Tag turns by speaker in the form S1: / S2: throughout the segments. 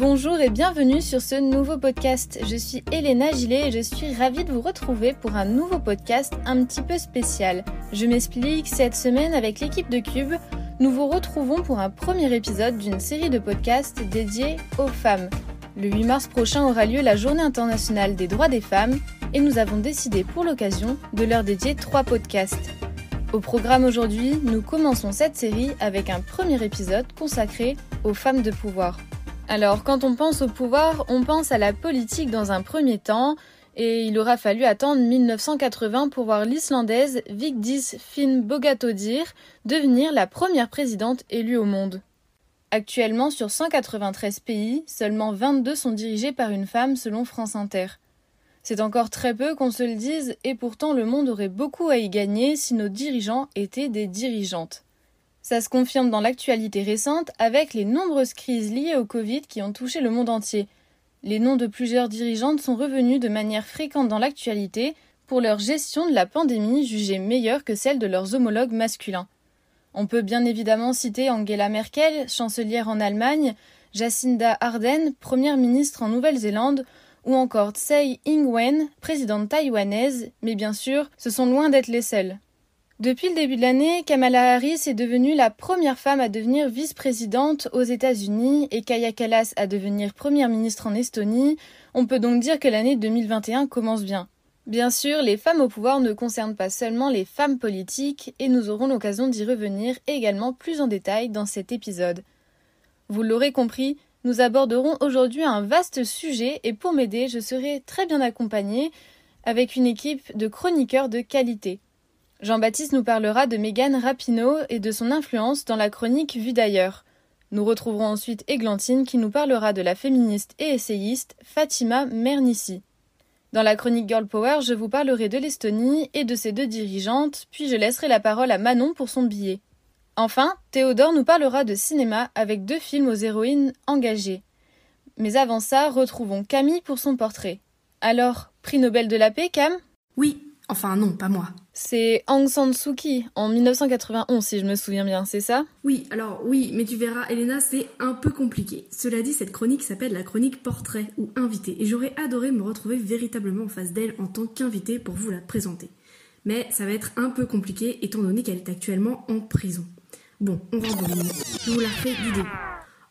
S1: Bonjour et bienvenue sur ce nouveau podcast. Je suis Elena Gillet et je suis ravie de vous retrouver pour un nouveau podcast un petit peu spécial. Je m'explique, cette semaine avec l'équipe de Cube, nous vous retrouvons pour un premier épisode d'une série de podcasts dédiés aux femmes. Le 8 mars prochain aura lieu la Journée internationale des droits des femmes et nous avons décidé pour l'occasion de leur dédier trois podcasts. Au programme aujourd'hui, nous commençons cette série avec un premier épisode consacré aux femmes de pouvoir. Alors, quand on pense au pouvoir, on pense à la politique dans un premier temps, et il aura fallu attendre 1980 pour voir l'Islandaise Vigdis Finn Bogatodir devenir la première présidente élue au monde. Actuellement, sur 193 pays, seulement 22 sont dirigés par une femme selon France Inter. C'est encore très peu qu'on se le dise, et pourtant le monde aurait beaucoup à y gagner si nos dirigeants étaient des dirigeantes. Ça se confirme dans l'actualité récente avec les nombreuses crises liées au Covid qui ont touché le monde entier. Les noms de plusieurs dirigeantes sont revenus de manière fréquente dans l'actualité pour leur gestion de la pandémie jugée meilleure que celle de leurs homologues masculins. On peut bien évidemment citer Angela Merkel, chancelière en Allemagne, Jacinda Ardern, première ministre en Nouvelle-Zélande, ou encore Tsai Ing-wen, présidente taïwanaise, mais bien sûr, ce sont loin d'être les seuls. Depuis le début de l'année, Kamala Harris est devenue la première femme à devenir vice-présidente aux États-Unis et Kaya Kallas à devenir première ministre en Estonie. On peut donc dire que l'année 2021 commence bien. Bien sûr, les femmes au pouvoir ne concernent pas seulement les femmes politiques et nous aurons l'occasion d'y revenir également plus en détail dans cet épisode. Vous l'aurez compris, nous aborderons aujourd'hui un vaste sujet et pour m'aider, je serai très bien accompagnée avec une équipe de chroniqueurs de qualité. Jean-Baptiste nous parlera de Mégane Rapinoe et de son influence dans la chronique Vue d'ailleurs. Nous retrouverons ensuite Églantine qui nous parlera de la féministe et essayiste Fatima Mernissi. Dans la chronique Girl Power, je vous parlerai de l'Estonie et de ses deux dirigeantes, puis je laisserai la parole à Manon pour son billet. Enfin, Théodore nous parlera de cinéma avec deux films aux héroïnes engagées. Mais avant ça, retrouvons Camille pour son portrait. Alors, prix Nobel de la paix, Cam?
S2: Oui, enfin non, pas moi.
S1: C'est Aung San Suu Kyi en 1991, si je me souviens bien, c'est ça?
S2: Oui, alors oui, mais tu verras, Elena, c'est un peu compliqué. Cela dit, cette chronique s'appelle la chronique portrait ou invité, et j'aurais adoré me retrouver véritablement en face d'elle en tant qu'invité pour vous la présenter. Mais ça va être un peu compliqué étant donné qu'elle est actuellement en prison. Bon, on rentre dans Je vous la refais du.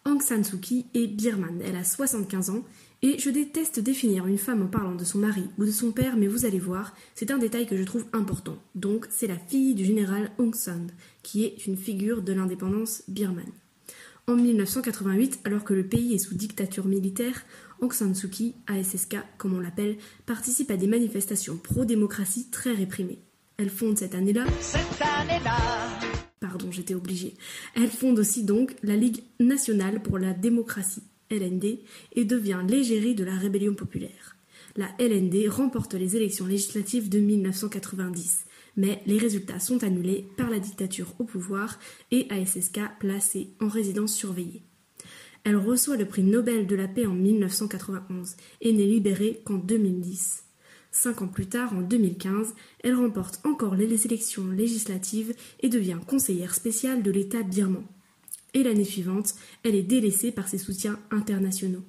S2: Aung San Suu Kyi est birmane, elle a 75 ans et je déteste définir une femme en parlant de son mari ou de son père, mais vous allez voir, c'est un détail que je trouve important. Donc, c'est la fille du général Aung San, qui est une figure de l'indépendance birmane. En 1988, alors que le pays est sous dictature militaire, Aung San Suu Kyi, ASSK comme on l'appelle, participe à des manifestations pro-démocratie très réprimées. Elle fonde cette année-là. Cette année-là. Pardon, j'étais obligée. Elle fonde aussi donc la Ligue nationale pour la démocratie, LND, et devient l'égérie de la rébellion populaire. La LND remporte les élections législatives de 1990, mais les résultats sont annulés par la dictature au pouvoir et ASSK placée en résidence surveillée. Elle reçoit le prix Nobel de la paix en 1991 et n'est libérée qu'en 2010. Cinq ans plus tard, en 2015, elle remporte encore les élections législatives et devient conseillère spéciale de l'État birman et l'année suivante, elle est délaissée par ses soutiens internationaux.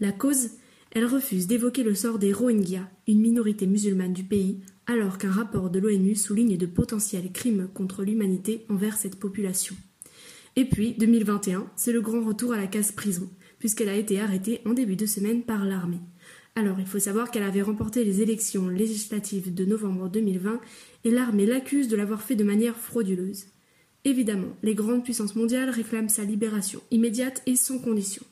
S2: La cause Elle refuse d'évoquer le sort des Rohingyas, une minorité musulmane du pays, alors qu'un rapport de l'ONU souligne de potentiels crimes contre l'humanité envers cette population. Et puis, 2021, c'est le grand retour à la case prison, puisqu'elle a été arrêtée en début de semaine par l'armée. Alors, il faut savoir qu'elle avait remporté les élections législatives de novembre 2020 et l'armée l'accuse de l'avoir fait de manière frauduleuse. Évidemment, les grandes puissances mondiales réclament sa libération immédiate et sans condition.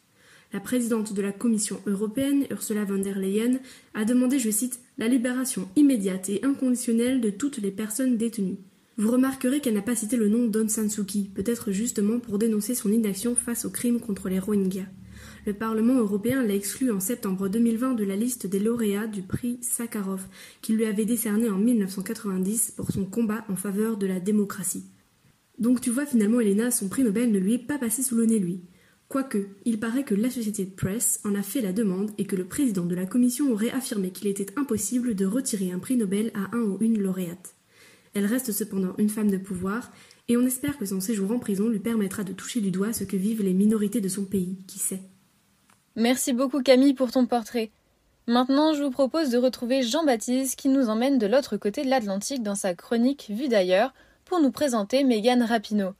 S2: La présidente de la Commission européenne, Ursula von der Leyen, a demandé, je cite, la libération immédiate et inconditionnelle de toutes les personnes détenues. Vous remarquerez qu'elle n'a pas cité le nom d'Aung San Suu Kyi, peut-être justement pour dénoncer son inaction face aux crimes contre les Rohingyas. Le Parlement européen l'a exclu en septembre 2020 de la liste des lauréats du prix Sakharov, qu'il lui avait décerné en 1990 pour son combat en faveur de la démocratie. Donc tu vois finalement Elena, son prix Nobel ne lui est pas passé sous le nez lui. Quoique, il paraît que l'Associated Press en a fait la demande et que le président de la commission aurait affirmé qu'il était impossible de retirer un prix Nobel à un ou une lauréate. Elle reste cependant une femme de pouvoir, et on espère que son séjour en prison lui permettra de toucher du doigt ce que vivent les minorités de son pays, qui sait.
S1: Merci beaucoup Camille pour ton portrait. Maintenant, je vous propose de retrouver Jean-Baptiste qui nous emmène de l'autre côté de l'Atlantique dans sa chronique Vue d'ailleurs pour nous présenter Megan Rapinoe.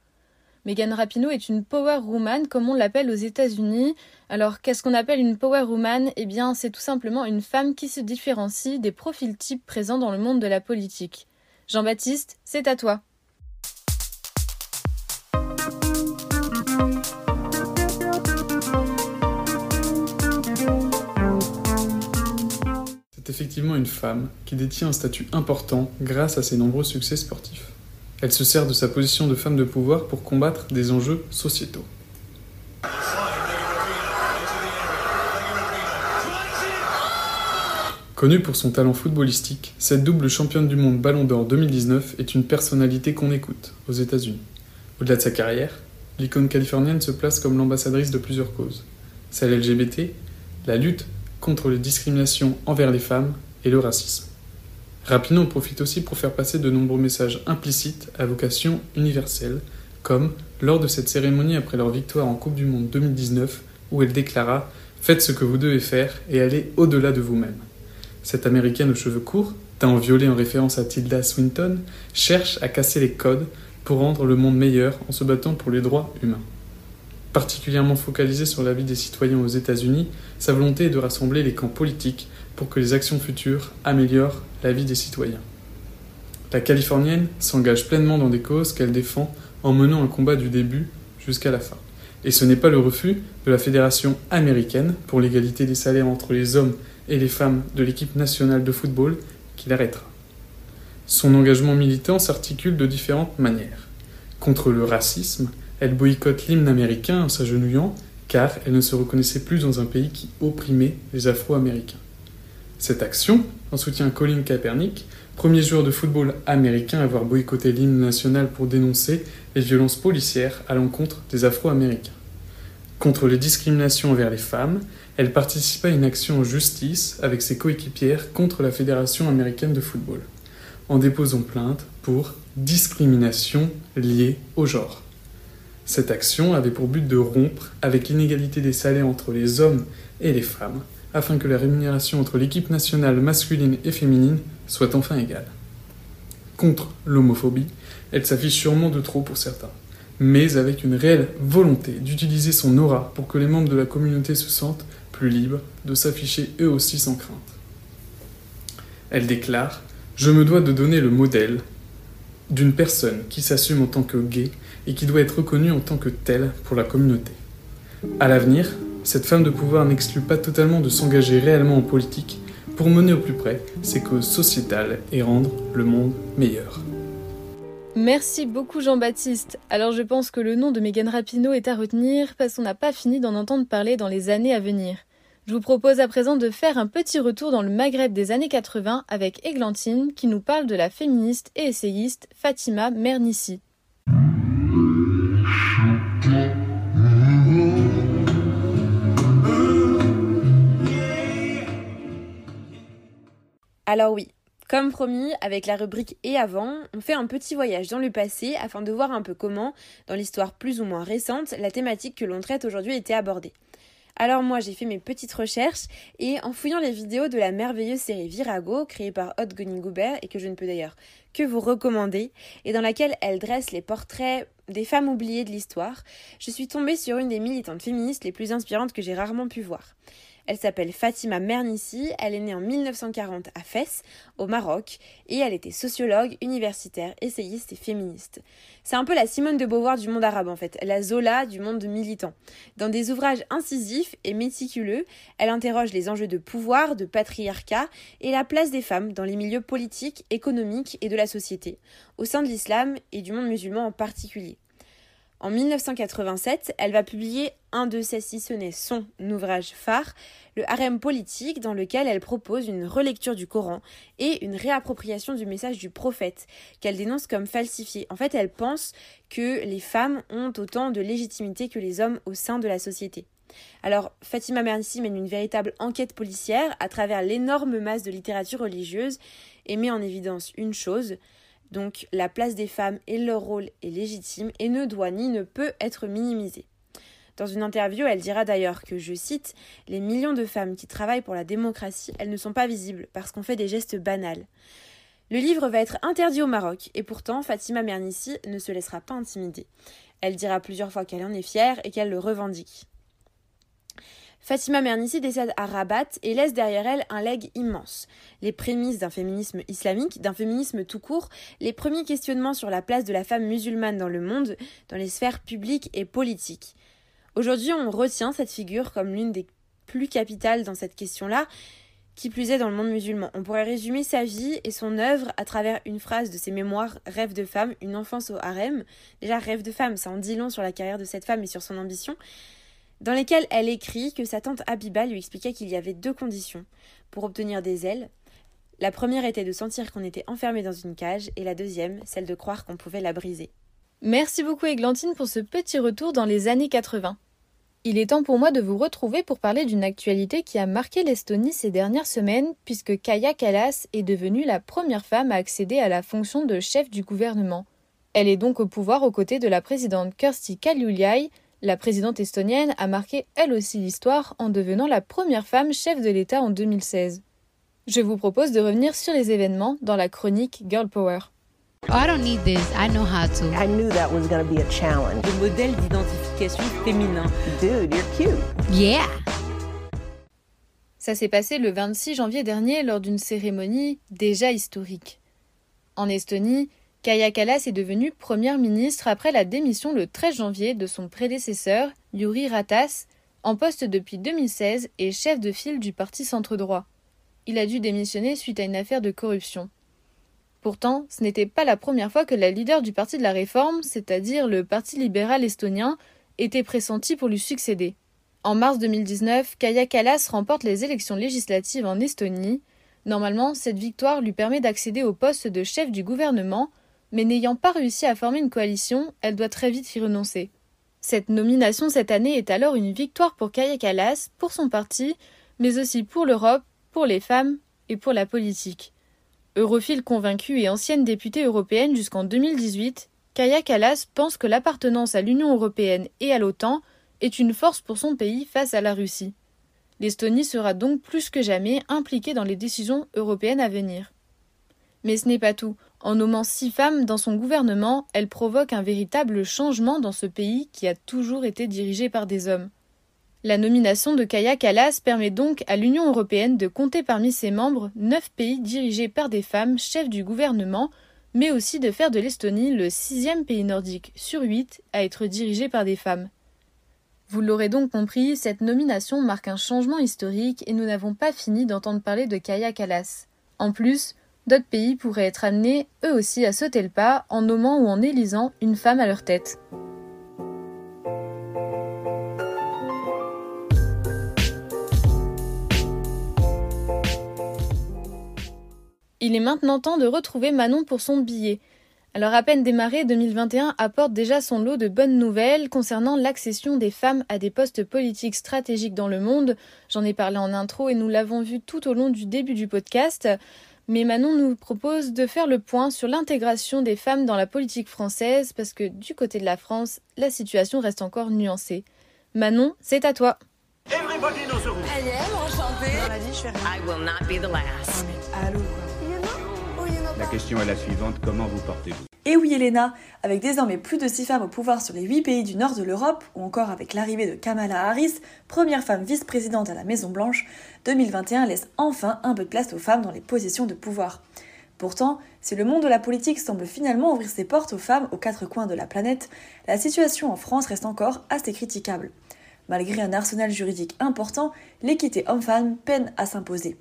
S1: Megan Rapinoe est une power woman comme on l'appelle aux États-Unis. Alors, qu'est-ce qu'on appelle une power woman? Eh bien, c'est tout simplement une femme qui se différencie des profils types présents dans le monde de la politique. Jean-Baptiste, c'est à toi.
S3: C'est effectivement une femme qui détient un statut important grâce à ses nombreux succès sportifs. Elle se sert de sa position de femme de pouvoir pour combattre des enjeux sociétaux. Connue pour son talent footballistique, cette double championne du monde Ballon d'Or 2019 est une personnalité qu'on écoute aux États-Unis. Au-delà de sa carrière, l'icône californienne se place comme l'ambassadrice de plusieurs causes. Celle LGBT, la lutte contre les discriminations envers les femmes et le racisme. Rapinoe profite aussi pour faire passer de nombreux messages implicites à vocation universelle, comme lors de cette cérémonie après leur victoire en Coupe du Monde 2019, où elle déclara Faites ce que vous devez faire et allez au-delà de vous-même. Cette américaine aux cheveux courts, teint violet en référence à Tilda Swinton, cherche à casser les codes pour rendre le monde meilleur en se battant pour les droits humains. Particulièrement focalisée sur la vie des citoyens aux États-Unis, sa volonté est de rassembler les camps politiques pour que les actions futures améliorent la vie des citoyens. La Californienne s'engage pleinement dans des causes qu'elle défend en menant un combat du début jusqu'à la fin. Et ce n'est pas le refus de la Fédération américaine pour l'égalité des salaires entre les hommes et les femmes de l'équipe nationale de football qui l'arrêtera. Son engagement militant s'articule de différentes manières. Contre le racisme, elle boycotte l'hymne américain en s'agenouillant car elle ne se reconnaissait plus dans un pays qui opprimait les Afro-Américains. Cette action en soutien à Colin Kaepernick, premier joueur de football américain à avoir boycotté l'hymne national pour dénoncer les violences policières à l'encontre des Afro-Américains. Contre les discriminations envers les femmes, elle participa à une action en justice avec ses coéquipières contre la Fédération américaine de football, en déposant plainte pour discrimination liée au genre. Cette action avait pour but de rompre avec l'inégalité des salaires entre les hommes et les femmes, afin que la rémunération entre l'équipe nationale masculine et féminine soit enfin égale. Contre l'homophobie, elle s'affiche sûrement de trop pour certains, mais avec une réelle volonté d'utiliser son aura pour que les membres de la communauté se sentent plus libres de s'afficher eux aussi sans crainte. Elle déclare Je me dois de donner le modèle d'une personne qui s'assume en tant que gay et qui doit être reconnue en tant que telle pour la communauté. À l'avenir, cette femme de pouvoir n'exclut pas totalement de s'engager réellement en politique pour mener au plus près ses causes sociétales et rendre le monde meilleur.
S1: Merci beaucoup Jean-Baptiste. Alors je pense que le nom de Megan Rapinoe est à retenir parce qu'on n'a pas fini d'en entendre parler dans les années à venir. Je vous propose à présent de faire un petit retour dans le Maghreb des années 80 avec Églantine qui nous parle de la féministe et essayiste Fatima Mernissi.
S4: Alors oui, comme promis, avec la rubrique Et avant, on fait un petit voyage dans le passé afin de voir un peu comment, dans l'histoire plus ou moins récente, la thématique que l'on traite aujourd'hui était abordée. Alors moi j'ai fait mes petites recherches et en fouillant les vidéos de la merveilleuse série Virago créée par Hot Gunning Goober et que je ne peux d'ailleurs que vous recommander et dans laquelle elle dresse les portraits des femmes oubliées de l'histoire, je suis tombée sur une des militantes féministes les plus inspirantes que j'ai rarement pu voir. Elle s'appelle Fatima Mernissi, elle est née en 1940 à Fès, au Maroc, et elle était sociologue, universitaire, essayiste et féministe. C'est un peu la Simone de Beauvoir du monde arabe en fait, la Zola du monde militant. Dans des ouvrages incisifs et méticuleux, elle interroge les enjeux de pouvoir, de patriarcat et la place des femmes dans les milieux politiques, économiques et de la société, au sein de l'islam et du monde musulman en particulier. En 1987, elle va publier un de ses, si ce n'est son ouvrage phare, Le harem politique, dans lequel elle propose une relecture du Coran et une réappropriation du message du prophète, qu'elle dénonce comme falsifié. En fait, elle pense que les femmes ont autant de légitimité que les hommes au sein de la société. Alors, Fatima Mernissi mène une véritable enquête policière à travers l'énorme masse de littérature religieuse et met en évidence une chose, donc la place des femmes et leur rôle est légitime et ne doit ni ne peut être minimisé. Dans une interview, elle dira d'ailleurs que, je cite, Les millions de femmes qui travaillent pour la démocratie, elles ne sont pas visibles parce qu'on fait des gestes banals. Le livre va être interdit au Maroc, et pourtant Fatima Mernissi ne se laissera pas intimider. Elle dira plusieurs fois qu'elle en est fière et qu'elle le revendique. Fatima Mernissi décède à Rabat et laisse derrière elle un legs immense. Les prémices d'un féminisme islamique, d'un féminisme tout court, les premiers questionnements sur la place de la femme musulmane dans le monde, dans les sphères publiques et politiques. Aujourd'hui, on retient cette figure comme l'une des plus capitales dans cette question-là, qui plus est dans le monde musulman. On pourrait résumer sa vie et son œuvre à travers une phrase de ses mémoires Rêve de femme, une enfance au harem. Déjà, Rêve de femme, ça en dit long sur la carrière de cette femme et sur son ambition dans lesquelles elle écrit que sa tante Abiba lui expliquait qu'il y avait deux conditions pour obtenir des ailes. La première était de sentir qu'on était enfermé dans une cage, et la deuxième, celle de croire qu'on pouvait la briser.
S1: Merci beaucoup Églantine pour ce petit retour dans les années 80. Il est temps pour moi de vous retrouver pour parler d'une actualité qui a marqué l'Estonie ces dernières semaines, puisque Kaya Kallas est devenue la première femme à accéder à la fonction de chef du gouvernement. Elle est donc au pouvoir aux côtés de la présidente Kersti Kaljulaid, la présidente estonienne a marqué elle aussi l'histoire en devenant la première femme chef de l'État en 2016. Je vous propose de revenir sur les événements dans la chronique Girl Power.
S5: I don't need this. I know how to.
S6: I knew that was going to be a challenge.
S7: Le modèle d'identification féminin.
S6: Dude, you're cute.
S5: Yeah.
S1: Ça s'est passé le 26 janvier dernier lors d'une cérémonie déjà historique. En Estonie, Kaya Kallas est devenue première ministre après la démission le 13 janvier de son prédécesseur, Yuri Ratas, en poste depuis 2016 et chef de file du parti centre-droit. Il a dû démissionner suite à une affaire de corruption. Pourtant, ce n'était pas la première fois que la leader du Parti de la Réforme, c'est-à-dire le Parti libéral estonien, était pressentie pour lui succéder. En mars 2019, Kaya Kallas remporte les élections législatives en Estonie. Normalement, cette victoire lui permet d'accéder au poste de chef du gouvernement, mais n'ayant pas réussi à former une coalition, elle doit très vite y renoncer. Cette nomination cette année est alors une victoire pour Kaya Kallas, pour son parti, mais aussi pour l'Europe, pour les femmes et pour la politique. Europhile convaincue et ancienne députée européenne jusqu'en 2018, Kaya Kallas pense que l'appartenance à l'Union européenne et à l'OTAN est une force pour son pays face à la Russie. L'Estonie sera donc plus que jamais impliquée dans les décisions européennes à venir. Mais ce n'est pas tout. En nommant six femmes dans son gouvernement, elle provoque un véritable changement dans ce pays qui a toujours été dirigé par des hommes. La nomination de Kaya Kallas permet donc à l'Union européenne de compter parmi ses membres neuf pays dirigés par des femmes chefs du gouvernement, mais aussi de faire de l'Estonie le sixième pays nordique sur huit à être dirigé par des femmes. Vous l'aurez donc compris, cette nomination marque un changement historique et nous n'avons pas fini d'entendre parler de Kaya Kallas. En plus, D'autres pays pourraient être amenés, eux aussi, à sauter le pas en nommant ou en élisant une femme à leur tête. Il est maintenant temps de retrouver Manon pour son billet. Alors à peine démarré, 2021 apporte déjà son lot de bonnes nouvelles concernant l'accession des femmes à des postes politiques stratégiques dans le monde. J'en ai parlé en intro et nous l'avons vu tout au long du début du podcast. Mais Manon nous propose de faire le point sur l'intégration des femmes dans la politique française parce que du côté de la France, la situation reste encore nuancée. Manon, c'est à toi.
S8: La question est la suivante, comment vous portez-vous?
S9: Et oui Elena, avec désormais plus de 6 femmes au pouvoir sur les 8 pays du nord de l'Europe, ou encore avec l'arrivée de Kamala Harris, première femme vice-présidente à la Maison Blanche, 2021 laisse enfin un peu de place aux femmes dans les positions de pouvoir. Pourtant, si le monde de la politique semble finalement ouvrir ses portes aux femmes aux quatre coins de la planète, la situation en France reste encore assez critiquable. Malgré un arsenal juridique important, l'équité homme-femme peine à s'imposer.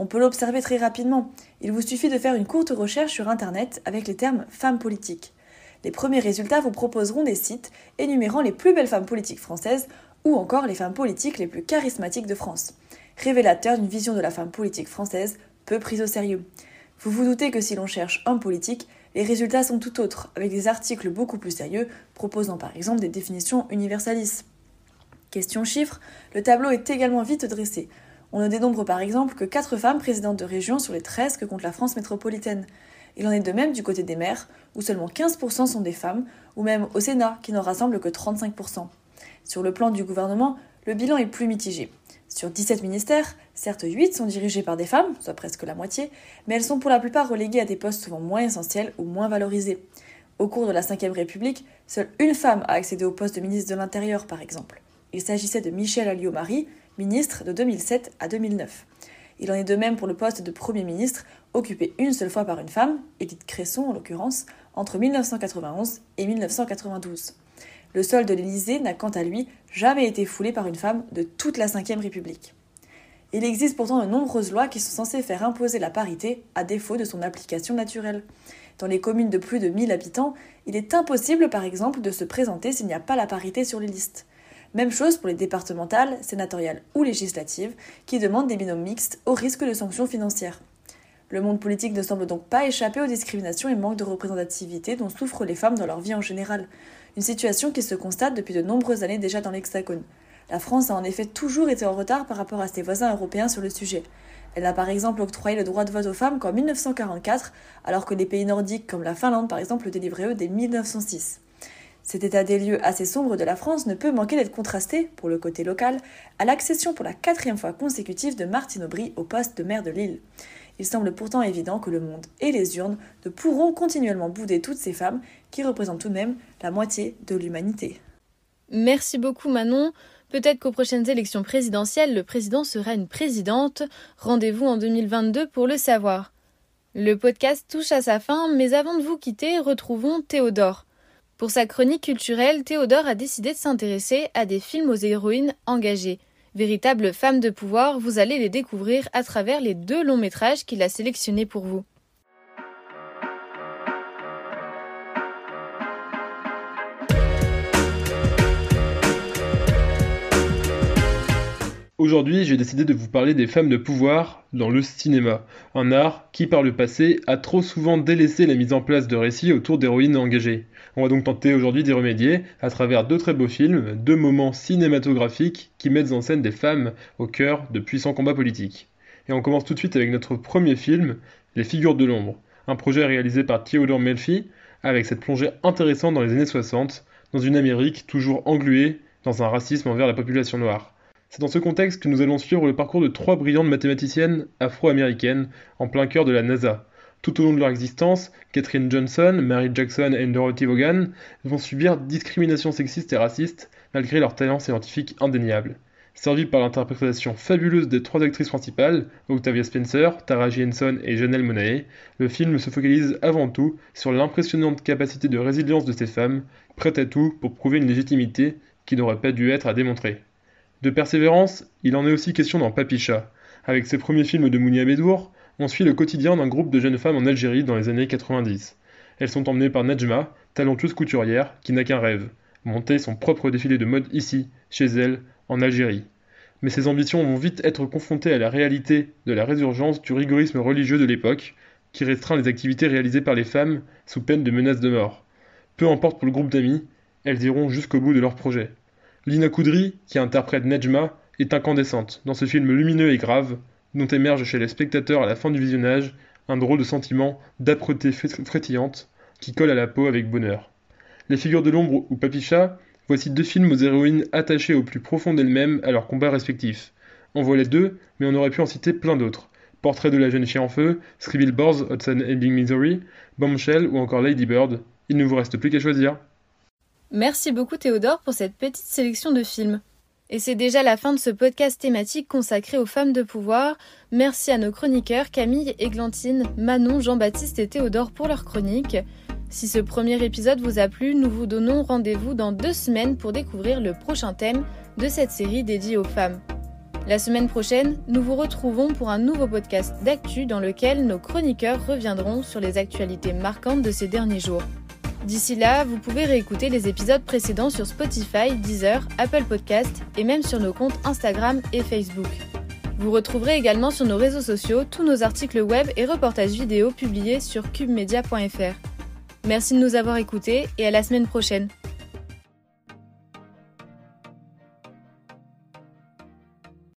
S9: On peut l'observer très rapidement. Il vous suffit de faire une courte recherche sur Internet avec les termes femmes politiques. Les premiers résultats vous proposeront des sites énumérant les plus belles femmes politiques françaises ou encore les femmes politiques les plus charismatiques de France. Révélateur d'une vision de la femme politique française peu prise au sérieux. Vous vous doutez que si l'on cherche homme politique, les résultats sont tout autres, avec des articles beaucoup plus sérieux proposant par exemple des définitions universalistes. Question chiffres, le tableau est également vite dressé. On ne dénombre par exemple que 4 femmes présidentes de région sur les 13 que compte la France métropolitaine. Il en est de même du côté des maires, où seulement 15% sont des femmes, ou même au Sénat, qui n'en rassemble que 35%. Sur le plan du gouvernement, le bilan est plus mitigé. Sur 17 ministères, certes 8 sont dirigés par des femmes, soit presque la moitié, mais elles sont pour la plupart reléguées à des postes souvent moins essentiels ou moins valorisés. Au cours de la Ve République, seule une femme a accédé au poste de ministre de l'Intérieur, par exemple. Il s'agissait de Michel Alliot-Marie, ministre de 2007 à 2009. Il en est de même pour le poste de Premier ministre, occupé une seule fois par une femme, Edith Cresson en l'occurrence, entre 1991 et 1992. Le sol de l'Élysée n'a quant à lui jamais été foulé par une femme de toute la Ve République. Il existe pourtant de nombreuses lois qui sont censées faire imposer la parité à défaut de son application naturelle. Dans les communes de plus de 1000 habitants, il est impossible par exemple de se présenter s'il n'y a pas la parité sur les listes. Même chose pour les départementales, sénatoriales ou législatives, qui demandent des binômes mixtes au risque de sanctions financières. Le monde politique ne semble donc pas échapper aux discriminations et manque de représentativité dont souffrent les femmes dans leur vie en général une situation qui se constate depuis de nombreuses années déjà dans l'Hexagone. La France a en effet toujours été en retard par rapport à ses voisins européens sur le sujet. Elle a par exemple octroyé le droit de vote aux femmes qu'en 1944, alors que les pays nordiques comme la Finlande par exemple le délivraient eux dès 1906. Cet état des lieux assez sombre de la France ne peut manquer d'être contrasté, pour le côté local, à l'accession pour la quatrième fois consécutive de Martine Aubry au poste de maire de Lille. Il semble pourtant évident que le monde et les urnes ne pourront continuellement bouder toutes ces femmes qui représentent tout de même la moitié de l'humanité.
S1: Merci beaucoup Manon. Peut-être qu'aux prochaines élections présidentielles, le président sera une présidente. Rendez-vous en 2022 pour le savoir. Le podcast touche à sa fin, mais avant de vous quitter, retrouvons Théodore. Pour sa chronique culturelle, Théodore a décidé de s'intéresser à des films aux héroïnes engagées. Véritables femmes de pouvoir, vous allez les découvrir à travers les deux longs métrages qu'il a sélectionnés pour vous.
S10: Aujourd'hui, j'ai décidé de vous parler des femmes de pouvoir dans le cinéma, un art qui par le passé a trop souvent délaissé la mise en place de récits autour d'héroïnes engagées. On va donc tenter aujourd'hui d'y remédier à travers deux très beaux films, deux moments cinématographiques qui mettent en scène des femmes au cœur de puissants combats politiques. Et on commence tout de suite avec notre premier film, Les figures de l'ombre, un projet réalisé par Theodore Melfi avec cette plongée intéressante dans les années 60, dans une Amérique toujours engluée dans un racisme envers la population noire. C'est dans ce contexte que nous allons suivre le parcours de trois brillantes mathématiciennes afro-américaines en plein cœur de la NASA. Tout au long de leur existence, Catherine Johnson, Mary Jackson et Dorothy Vaughan vont subir discrimination sexiste et raciste malgré leur talent scientifique indéniable. Servi par l'interprétation fabuleuse des trois actrices principales, Octavia Spencer, Taraji Henson et Janelle Monáe, le film se focalise avant tout sur l'impressionnante capacité de résilience de ces femmes, prêtes à tout pour prouver une légitimité qui n'aurait pas dû être à démontrer. De persévérance, il en est aussi question dans Papicha. Avec ses premiers films de Mounia Bedour, on suit le quotidien d'un groupe de jeunes femmes en Algérie dans les années 90. Elles sont emmenées par Najma, talentueuse couturière qui n'a qu'un rêve, monter son propre défilé de mode ici, chez elle, en Algérie. Mais ses ambitions vont vite être confrontées à la réalité de la résurgence du rigorisme religieux de l'époque, qui restreint les activités réalisées par les femmes sous peine de menaces de mort. Peu importe pour le groupe d'amis, elles iront jusqu'au bout de leur projet. Lina Koudry, qui interprète Nejma, est incandescente dans ce film lumineux et grave, dont émerge chez les spectateurs à la fin du visionnage un drôle de sentiment d'âpreté frétillante qui colle à la peau avec bonheur. Les figures de l'ombre ou Papicha, voici deux films aux héroïnes attachées au plus profond d'elles-mêmes à leurs combats respectifs. On voit les deux, mais on aurait pu en citer plein d'autres. Portrait de la jeune fille en feu, Scribble Boards, Hudson Ending Missouri, Bombshell ou encore Lady Bird. Il ne vous reste plus qu'à choisir.
S1: Merci beaucoup Théodore pour cette petite sélection de films. Et c'est déjà la fin de ce podcast thématique consacré aux femmes de pouvoir. Merci à nos chroniqueurs Camille, Églantine, Manon, Jean-Baptiste et Théodore pour leurs chroniques. Si ce premier épisode vous a plu, nous vous donnons rendez-vous dans deux semaines pour découvrir le prochain thème de cette série dédiée aux femmes. La semaine prochaine, nous vous retrouvons pour un nouveau podcast d'actu dans lequel nos chroniqueurs reviendront sur les actualités marquantes de ces derniers jours. D'ici là, vous pouvez réécouter les épisodes précédents sur Spotify, Deezer, Apple Podcast et même sur nos comptes Instagram et Facebook. Vous retrouverez également sur nos réseaux sociaux tous nos articles web et reportages vidéo publiés sur cubemedia.fr. Merci de nous avoir écoutés et à la semaine prochaine.